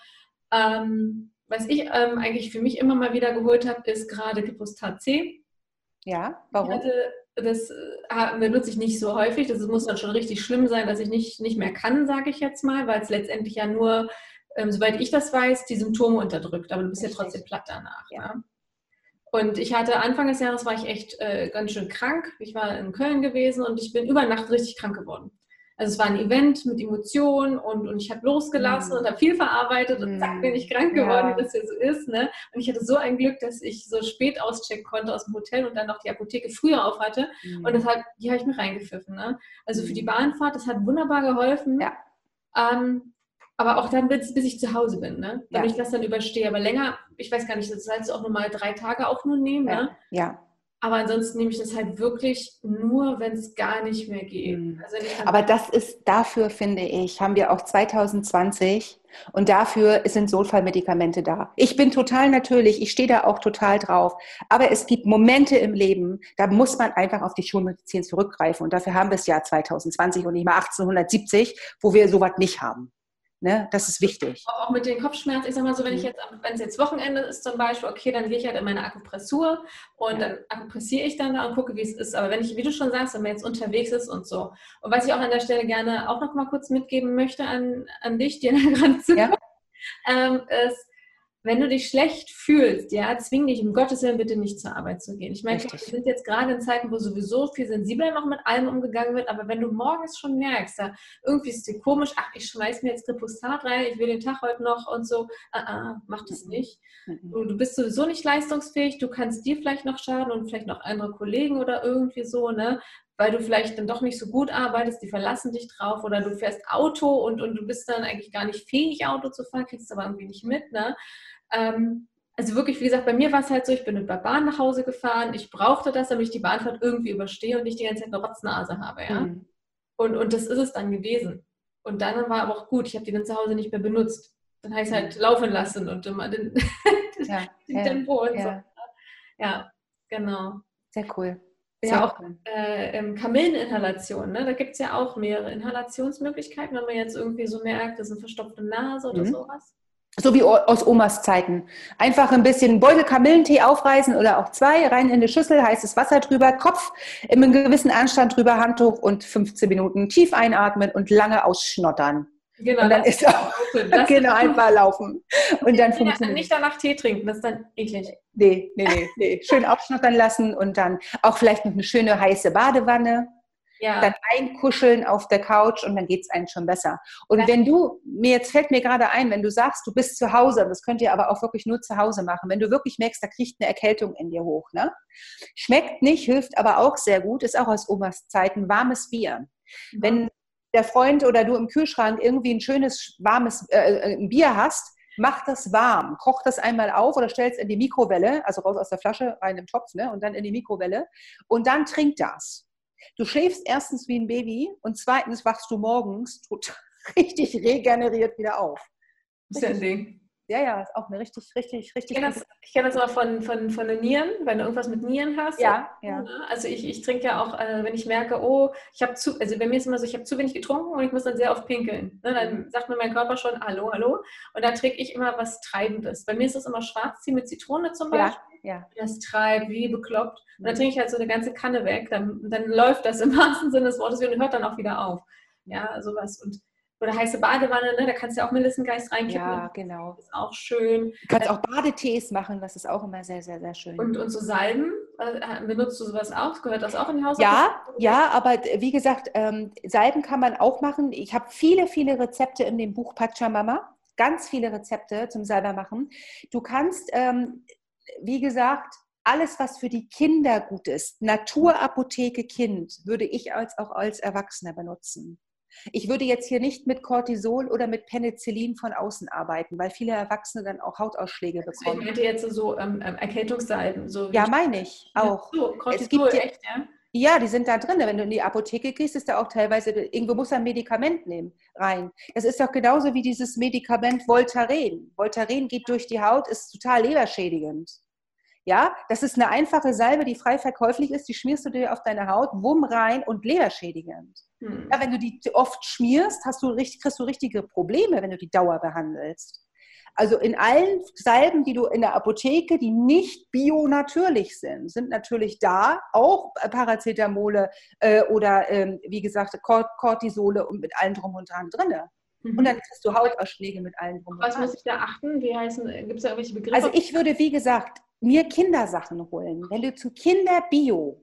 Ähm, was ich ähm, eigentlich für mich immer mal wieder geholt habe, ist gerade Glyphosat C. Ja, warum? Hatte das äh, benutze ich nicht so häufig. Das muss dann schon richtig schlimm sein, dass ich nicht, nicht mehr kann, sage ich jetzt mal, weil es letztendlich ja nur, ähm, soweit ich das weiß, die Symptome unterdrückt. Aber du bist richtig. ja trotzdem platt danach. Ja. Ne? Und ich hatte Anfang des Jahres war ich echt äh, ganz schön krank. Ich war in Köln gewesen und ich bin über Nacht richtig krank geworden. Also es war ein Event mit Emotionen und, und ich habe losgelassen mm. und habe viel verarbeitet und zack bin ich krank geworden, ja. wie das ja so ist. Ne? Und ich hatte so ein Glück, dass ich so spät auschecken konnte aus dem Hotel und dann noch die Apotheke früher auf hatte. Mm. Und das hat, die habe ich mir reingepfiffen. Ne? Also für die mm. Bahnfahrt, das hat wunderbar geholfen. Ja. Ähm, aber auch dann, bis, bis ich zu Hause bin, ne? damit ja. ich das dann überstehe. Aber länger, ich weiß gar nicht, das sollst du auch nochmal drei Tage auch nur nehmen. Ja. Ne? ja. Aber ansonsten nehme ich das halt wirklich nur, wenn es gar nicht mehr geht. Mhm. Also Aber das ist dafür, finde ich, haben wir auch 2020 und dafür sind Notfallmedikamente da. Ich bin total natürlich, ich stehe da auch total drauf. Aber es gibt Momente im Leben, da muss man einfach auf die Schulmedizin zurückgreifen. Und dafür haben wir das Jahr 2020 und nicht mal 1870, wo wir sowas nicht haben. Ne? Das ist wichtig. Auch mit den Kopfschmerzen, ich sag mal so, wenn ich mhm. jetzt, wenn es jetzt Wochenende ist zum Beispiel, okay, dann gehe ich halt in meine Akupressur und ja. dann akupressiere ich dann da und gucke, wie es ist. Aber wenn ich, wie du schon sagst, wenn man jetzt unterwegs ist und so. Und was ich auch an der Stelle gerne auch noch mal kurz mitgeben möchte an, an dich, die gerade zuhört, ja. ähm, ist, wenn du dich schlecht fühlst, ja, zwing dich um Gottes Willen bitte nicht zur Arbeit zu gehen. Ich meine, wir sind jetzt gerade in Zeiten, wo sowieso viel sensibler noch mit allem umgegangen wird, aber wenn du morgens schon merkst, da irgendwie ist es dir komisch, ach, ich schmeiß mir jetzt Repostat rein, ich will den Tag heute noch und so, ah, ah, mach das mhm. nicht. Mhm. Du, du bist sowieso nicht leistungsfähig, du kannst dir vielleicht noch schaden und vielleicht noch andere Kollegen oder irgendwie so, ne? Weil du vielleicht dann doch nicht so gut arbeitest, die verlassen dich drauf oder du fährst Auto und, und du bist dann eigentlich gar nicht fähig, Auto zu fahren, kriegst aber irgendwie nicht mit. Ne? Ähm, also wirklich, wie gesagt, bei mir war es halt so, ich bin mit der Bahn nach Hause gefahren, ich brauchte das, damit ich die Bahnfahrt irgendwie überstehe und nicht die ganze Zeit eine Rotznase habe. Ja? Mhm. Und, und das ist es dann gewesen. Und dann war aber auch gut, ich habe die dann zu Hause nicht mehr benutzt. Dann habe ich es halt mhm. laufen lassen und immer den, ja, den ja, Tempo und ja. so. Ja, genau. Sehr cool. Ja, auch äh, ähm, Kamilleninhalation, ne? da gibt es ja auch mehrere Inhalationsmöglichkeiten, wenn man jetzt irgendwie so merkt, das ist eine verstopfte Nase oder mhm. sowas. So wie aus Omas Zeiten. Einfach ein bisschen Beutel Kamillentee aufreißen oder auch zwei, rein in eine Schüssel, heißes Wasser drüber, Kopf in einem gewissen Anstand drüber, Handtuch und 15 Minuten tief einatmen und lange ausschnottern. Genau, und dann ist auch genau einfach laufen. Und dann funktioniert. Nicht danach Tee trinken, das ist dann eklig. Nee, nee, nee, nee. Schön aufschnottern lassen und dann auch vielleicht noch eine schöne heiße Badewanne ja. dann einkuscheln auf der Couch und dann geht es einem schon besser. Und ja. wenn du, mir jetzt fällt mir gerade ein, wenn du sagst, du bist zu Hause, das könnt ihr aber auch wirklich nur zu Hause machen, wenn du wirklich merkst, da kriegt eine Erkältung in dir hoch, ne? Schmeckt nicht, hilft aber auch sehr gut, ist auch aus Omas Zeiten, warmes Bier. Mhm. Wenn der Freund oder du im Kühlschrank irgendwie ein schönes, warmes äh, äh Bier hast, mach das warm, koch das einmal auf oder stell es in die Mikrowelle, also raus aus der Flasche, rein im Topf, ne, und dann in die Mikrowelle und dann trink das. Du schläfst erstens wie ein Baby und zweitens wachst du morgens total richtig regeneriert wieder auf. Das ist ja ein Ding. Ja, ja, ist auch eine richtig, richtig, richtig. Ich kenne das, ich kenn das aber von, von, von den Nieren, wenn du irgendwas mit Nieren hast. Ja, ja. Also ich, ich trinke ja auch, äh, wenn ich merke, oh, ich habe zu, also bei mir ist immer so, ich habe zu wenig getrunken und ich muss dann sehr oft pinkeln. Ne? Dann mhm. sagt mir mein Körper schon, hallo, hallo. Und dann trinke ich immer was Treibendes. Bei mir ist das immer Schwarztee mit Zitrone zum Beispiel. Ja, ja. Das treibt wie bekloppt. Und dann mhm. trinke ich halt so eine ganze Kanne weg. Dann, dann läuft das im wahrsten Sinne des Wortes und hört dann auch wieder auf. Ja, sowas. Und oder heiße Badewanne, ne? da kannst du ja auch Melissengeist reinkippen. Ja, genau. Das ist auch schön. Du kannst auch Badetees machen, das ist auch immer sehr, sehr, sehr schön. Und, und so Salben, äh, benutzt du sowas auch? Gehört das auch in die Haus? Ja, ja, aber wie gesagt, ähm, Salben kann man auch machen. Ich habe viele, viele Rezepte in dem Buch Pachamama. Ganz viele Rezepte zum selber machen. Du kannst, ähm, wie gesagt, alles, was für die Kinder gut ist, Naturapotheke Kind, würde ich als auch als Erwachsener benutzen. Ich würde jetzt hier nicht mit Cortisol oder mit Penicillin von außen arbeiten, weil viele Erwachsene dann auch Hautausschläge bekommen. Ich hätte jetzt so ähm, ähm Erkältungssalben. So ja, meine ich auch. So, Cortisol, ja, echt, ja? Ja, die sind da drin. Wenn du in die Apotheke gehst, ist da auch teilweise, irgendwo muss ein Medikament nehmen, rein. Das ist doch genauso wie dieses Medikament Voltaren. Voltaren geht durch die Haut, ist total leberschädigend. Ja, das ist eine einfache Salbe, die frei verkäuflich ist, die schmierst du dir auf deine Haut, wumm rein und leberschädigend. Hm. Ja, wenn du die oft schmierst, hast du, kriegst du richtige Probleme, wenn du die Dauer behandelst. Also in allen Salben, die du in der Apotheke, die nicht bio-natürlich sind, sind natürlich da auch Paracetamole äh, oder ähm, wie gesagt Cortisole und mit allem drum und dran drin. Mhm. Und dann kriegst du Hautausschläge mit allen drum. Was muss ich da achten? Wie heißen, gibt es da irgendwelche Begriffe? Also ich würde, wie gesagt, mir Kindersachen holen. Wenn du zu Kinderbio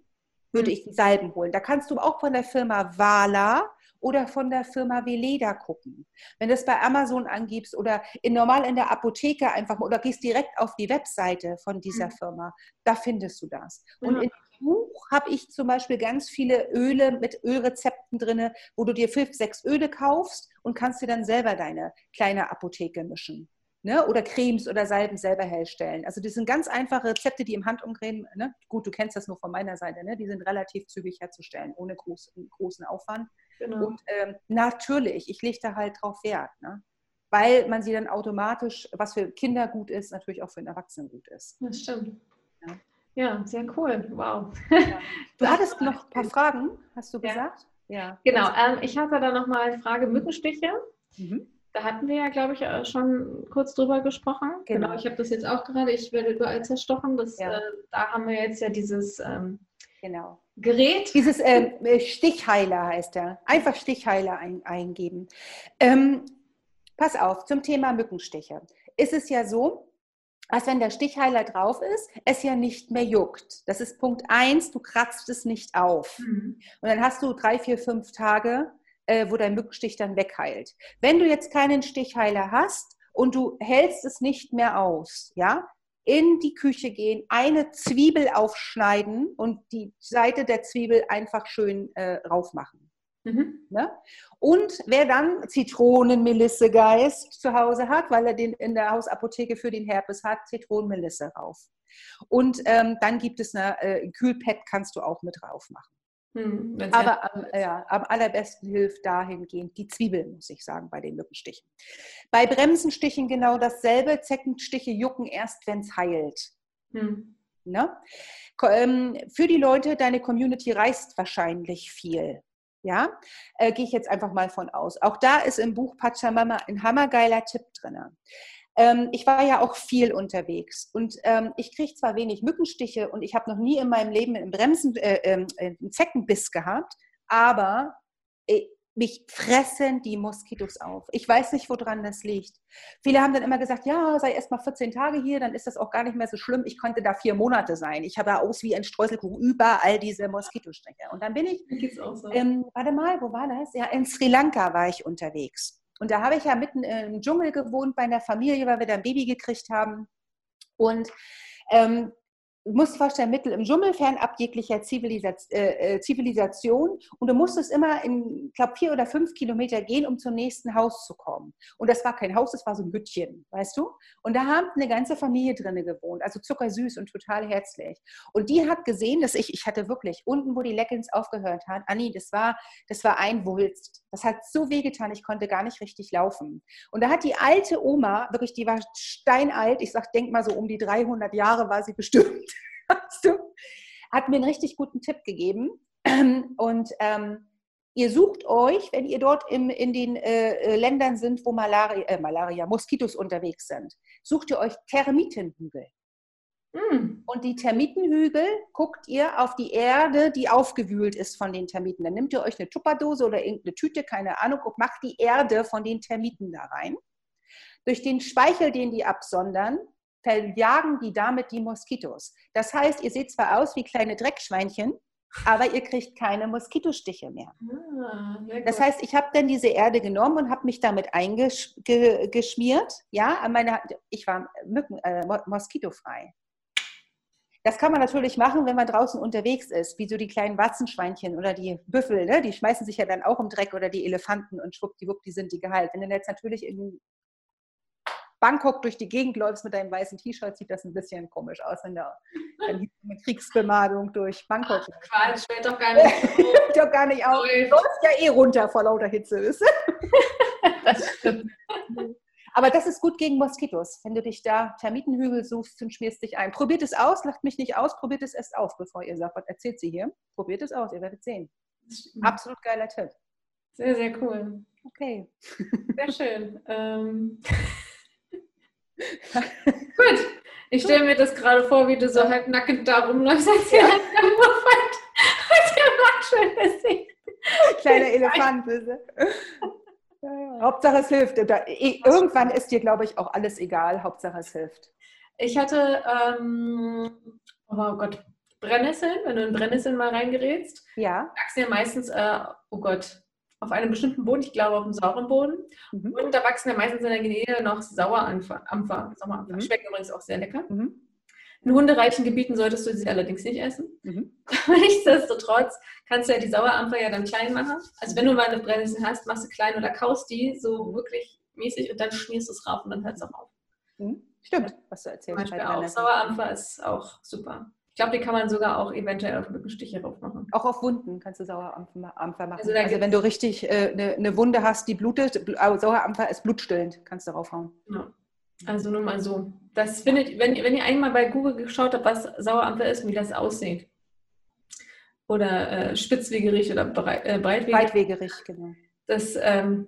würde ich die Salben holen. Da kannst du auch von der Firma Wala oder von der Firma Veleda gucken. Wenn du es bei Amazon angibst oder in, normal in der Apotheke einfach oder gehst direkt auf die Webseite von dieser mhm. Firma, da findest du das. Und in dem Buch habe ich zum Beispiel ganz viele Öle mit Ölrezepten drin, wo du dir fünf, sechs Öle kaufst und kannst dir dann selber deine kleine Apotheke mischen ne? oder Cremes oder Salben selber herstellen. Also das sind ganz einfache Rezepte, die im Handumdrehen, ne? gut, du kennst das nur von meiner Seite, ne? die sind relativ zügig herzustellen, ohne groß, großen Aufwand. Genau. Und ähm, natürlich, ich lege da halt drauf Wert, ne? weil man sie dann automatisch, was für Kinder gut ist, natürlich auch für einen Erwachsenen gut ist. Das stimmt. Ja, ja sehr cool. Wow. Ja. Du hattest noch ein paar Fragen, hast du gesagt? Ja. ja. Genau, ähm, ich hatte da nochmal Frage Mückenstiche. Mhm. Da hatten wir ja, glaube ich, äh, schon kurz drüber gesprochen. Genau, genau ich habe das jetzt auch gerade. Ich werde überall zerstochen. Das, ja. äh, da haben wir jetzt ja dieses ähm, genau. Gerät. Dieses äh, Stichheiler heißt er. Einfach Stichheiler ein, eingeben. Ähm, pass auf, zum Thema Mückenstiche. Ist es ja so, als wenn der Stichheiler drauf ist, es ja nicht mehr juckt. Das ist Punkt eins, du kratzt es nicht auf. Mhm. Und dann hast du drei, vier, fünf Tage äh, wo dein Mückenstich dann wegheilt. Wenn du jetzt keinen Stichheiler hast und du hältst es nicht mehr aus, ja, in die Küche gehen, eine Zwiebel aufschneiden und die Seite der Zwiebel einfach schön äh, raufmachen. Mhm. Ne? Und wer dann Zitronenmelissegeist zu Hause hat, weil er den in der Hausapotheke für den Herpes hat, Zitronenmelisse rauf. Und ähm, dann gibt es eine äh, Kühlpad, kannst du auch mit drauf machen. Hm, Aber am, ja, am, allerbesten hilft dahingehend die Zwiebel, muss ich sagen, bei den Mückenstichen. Bei Bremsenstichen genau dasselbe. Zeckenstiche jucken erst, wenn es heilt. Hm. Ne? Ähm, für die Leute, deine Community reist wahrscheinlich viel. Ja, äh, gehe ich jetzt einfach mal von aus. Auch da ist im Buch Pachamama ein hammergeiler Tipp drin. Ähm, ich war ja auch viel unterwegs und ähm, ich kriege zwar wenig Mückenstiche und ich habe noch nie in meinem Leben einen Bremsen, äh, äh, einen Zeckenbiss gehabt, aber äh, mich fressen die Moskitos auf. Ich weiß nicht, woran das liegt. Viele haben dann immer gesagt, ja, sei erst mal 14 Tage hier, dann ist das auch gar nicht mehr so schlimm. Ich konnte da vier Monate sein. Ich habe aus wie ein Streuselkuchen, überall diese Moskitostriche. Und dann bin ich, so. ähm, warte mal, wo war das? Ja, in Sri Lanka war ich unterwegs. Und da habe ich ja mitten im Dschungel gewohnt bei einer Familie, weil wir da ein Baby gekriegt haben. Und ähm, du musst vorstellen, Mittel im Dschungel, fernab jeglicher Zivilisation, äh, äh, Zivilisation. Und du musstest immer in, glaube, vier oder fünf Kilometer gehen, um zum nächsten Haus zu kommen. Und das war kein Haus, das war so ein Hüttchen, weißt du? Und da haben eine ganze Familie drinne gewohnt, also zuckersüß und total herzlich. Und die hat gesehen, dass ich, ich hatte wirklich unten, wo die Leggings aufgehört hat, Anni, das war, das war ein Wulst. Das hat so wehgetan, ich konnte gar nicht richtig laufen. Und da hat die alte Oma, wirklich, die war steinalt, ich sag, denk mal so um die 300 Jahre war sie bestimmt hat mir einen richtig guten Tipp gegeben. Und ähm, ihr sucht euch, wenn ihr dort im, in den äh, äh, Ländern sind, wo Malaria, äh, Malaria, Moskitos unterwegs sind, sucht ihr euch Termitenhügel. Mm. Und die Termitenhügel guckt ihr auf die Erde, die aufgewühlt ist von den Termiten. Dann nehmt ihr euch eine Tupperdose oder irgendeine Tüte, keine Ahnung, und macht die Erde von den Termiten da rein. Durch den Speichel, den die absondern, verjagen die damit die Moskitos. Das heißt, ihr seht zwar aus wie kleine Dreckschweinchen, aber ihr kriegt keine Moskitostiche mehr. Ah, das heißt, ich habe dann diese Erde genommen und habe mich damit eingeschmiert. Ja, an meine, ich war Mücken, äh, moskitofrei. Das kann man natürlich machen, wenn man draußen unterwegs ist, wie so die kleinen Watzenschweinchen oder die Büffel, ne? die schmeißen sich ja dann auch im Dreck oder die Elefanten und schwuppdiwupp, die sind die geheilt. Wenn du jetzt natürlich in Bangkok durch die Gegend läufst mit deinem weißen T-Shirt, sieht das ein bisschen komisch aus, wenn da eine Kriegsbemalung durch Bangkok läuft. Quatsch, fällt doch gar nicht auf. doch gar nicht auf. Du läufst ja eh runter vor lauter Hitze. das stimmt. Aber das ist gut gegen Moskitos. Wenn du dich da Termitenhügel suchst und schmierst dich ein. Probiert es aus, lacht mich nicht aus, probiert es erst auf, bevor ihr sagt, was erzählt sie hier. Probiert es aus, ihr werdet sehen. Absolut geiler Tipp. Sehr, sehr cool. Okay. Sehr schön. Ähm. Gut, ich stelle mir das gerade vor, wie du so halb nackend da rumläufst, als ja. mit dem schön Kleiner Elefant, ja, Hauptsache es hilft. Irgendwann ist dir, glaube ich, auch alles egal. Hauptsache es hilft. Ich hatte, ähm, oh Gott, Brennnesseln, wenn du in Brennnesseln mal reingerätst. Ja. Wachsen ja meistens, äh, oh Gott, auf einem bestimmten Boden, ich glaube auf einem sauren Boden. Mhm. Und da wachsen ja meistens in der Nähe noch Sauerampfer. Mhm. Schmecken übrigens auch sehr lecker. Mhm. In hundereichen Gebieten solltest du sie allerdings nicht essen. Mhm. Nichtsdestotrotz kannst du ja die Sauerampfer ja dann klein machen. Also wenn du mal eine Brennnessel hast, machst du klein oder kaust die so wirklich mäßig und dann schmierst du es rauf und dann hört es auch auf. Mhm. Stimmt, was du erzählst. Zum Beispiel auch. Sauerampfer ist auch super. Ich glaube, die kann man sogar auch eventuell auf Mückenstiche drauf machen. Auch auf Wunden kannst du Sauerampfer machen. Also, also wenn du richtig äh, eine, eine, Wunde hast, die blutet, Sauerampfer ist blutstillend, kannst du draufhauen. Ja. Also nur mal so. Das findet, wenn, wenn ihr einmal bei Google geschaut habt, was Sauerampfer ist und wie das aussieht. Oder äh, spitzwegerig oder breit, äh, breitwegerig. Breitwegerig, genau. Das ähm,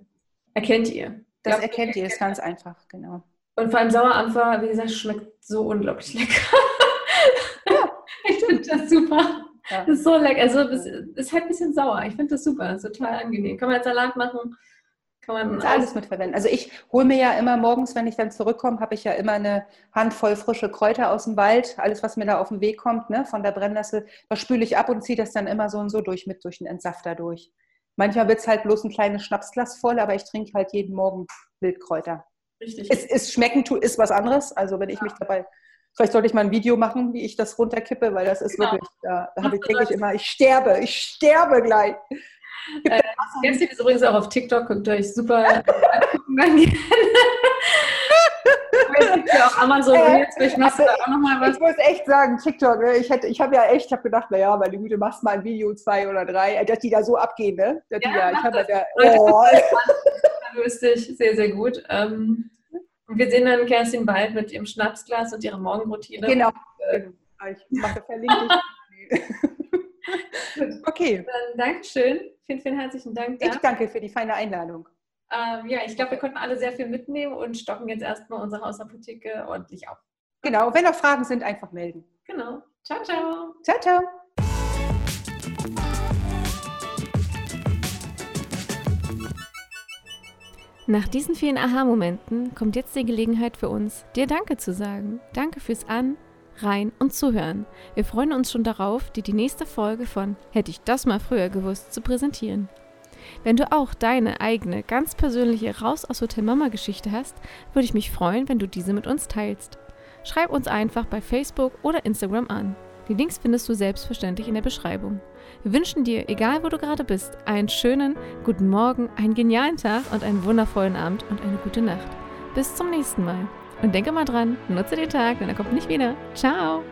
erkennt ihr. Das ja, erkennt ihr, ist ganz einfach, genau. Und vor allem Sauerampfer, wie gesagt, schmeckt so unglaublich lecker. Ich das super. Ja. Das ist so lecker. Also das ist halt ein bisschen sauer. Ich finde das super. Das ist total angenehm. Kann man jetzt Salat machen. Kann man alles mit verwenden. Also ich hole mir ja immer morgens, wenn ich dann zurückkomme, habe ich ja immer eine Handvoll frische Kräuter aus dem Wald. Alles, was mir da auf den Weg kommt, ne, von der Brennnessel, das spüle ich ab und ziehe das dann immer so und so durch mit durch den Entsafter durch. Manchmal wird es halt bloß ein kleines Schnapsglas voll, aber ich trinke halt jeden Morgen Wildkräuter. Richtig. Es, es schmecken ist was anderes. Also wenn ich ja. mich dabei Vielleicht sollte ich mal ein Video machen, wie ich das runterkippe, weil das ist genau. wirklich, da, da habe ich täglich immer, ich sterbe, ich sterbe gleich. Äh, ist übrigens auch auf TikTok, guckt euch super Es gibt ja auch Amazon äh, jetzt, vielleicht machst also, du da auch nochmal was. Ich muss echt sagen, TikTok, ne? ich, ich habe ja echt, ich habe gedacht, naja, meine Güte, machst mal ein Video, zwei oder drei, äh, dass die da so abgehen, ne? Dass ja, die da, ich habe ja, oh. lustig, sehr, sehr gut. Ähm, und wir sehen dann Kerstin bald mit ihrem Schnapsglas und ihrer Morgenroutine. Genau. Äh, ich mache verlinke Okay. Dann Dankeschön. Vielen, vielen herzlichen Dank. Ich danke für die feine Einladung. Ähm, ja, ich glaube, wir konnten alle sehr viel mitnehmen und stocken jetzt erstmal unsere Hausapotheke ordentlich auf. Genau, wenn noch Fragen sind, einfach melden. Genau. Ciao, ciao. Ciao, ciao. Nach diesen vielen Aha-Momenten kommt jetzt die Gelegenheit für uns, dir Danke zu sagen. Danke fürs An, Rein und Zuhören. Wir freuen uns schon darauf, dir die nächste Folge von Hätte ich das mal früher gewusst zu präsentieren. Wenn du auch deine eigene, ganz persönliche Raus aus Hotel Mama Geschichte hast, würde ich mich freuen, wenn du diese mit uns teilst. schreib uns einfach bei Facebook oder Instagram an. Die Links findest du selbstverständlich in der Beschreibung. Wir wünschen dir, egal wo du gerade bist, einen schönen guten Morgen, einen genialen Tag und einen wundervollen Abend und eine gute Nacht. Bis zum nächsten Mal. Und denke mal dran, nutze den Tag, denn er kommt nicht wieder. Ciao!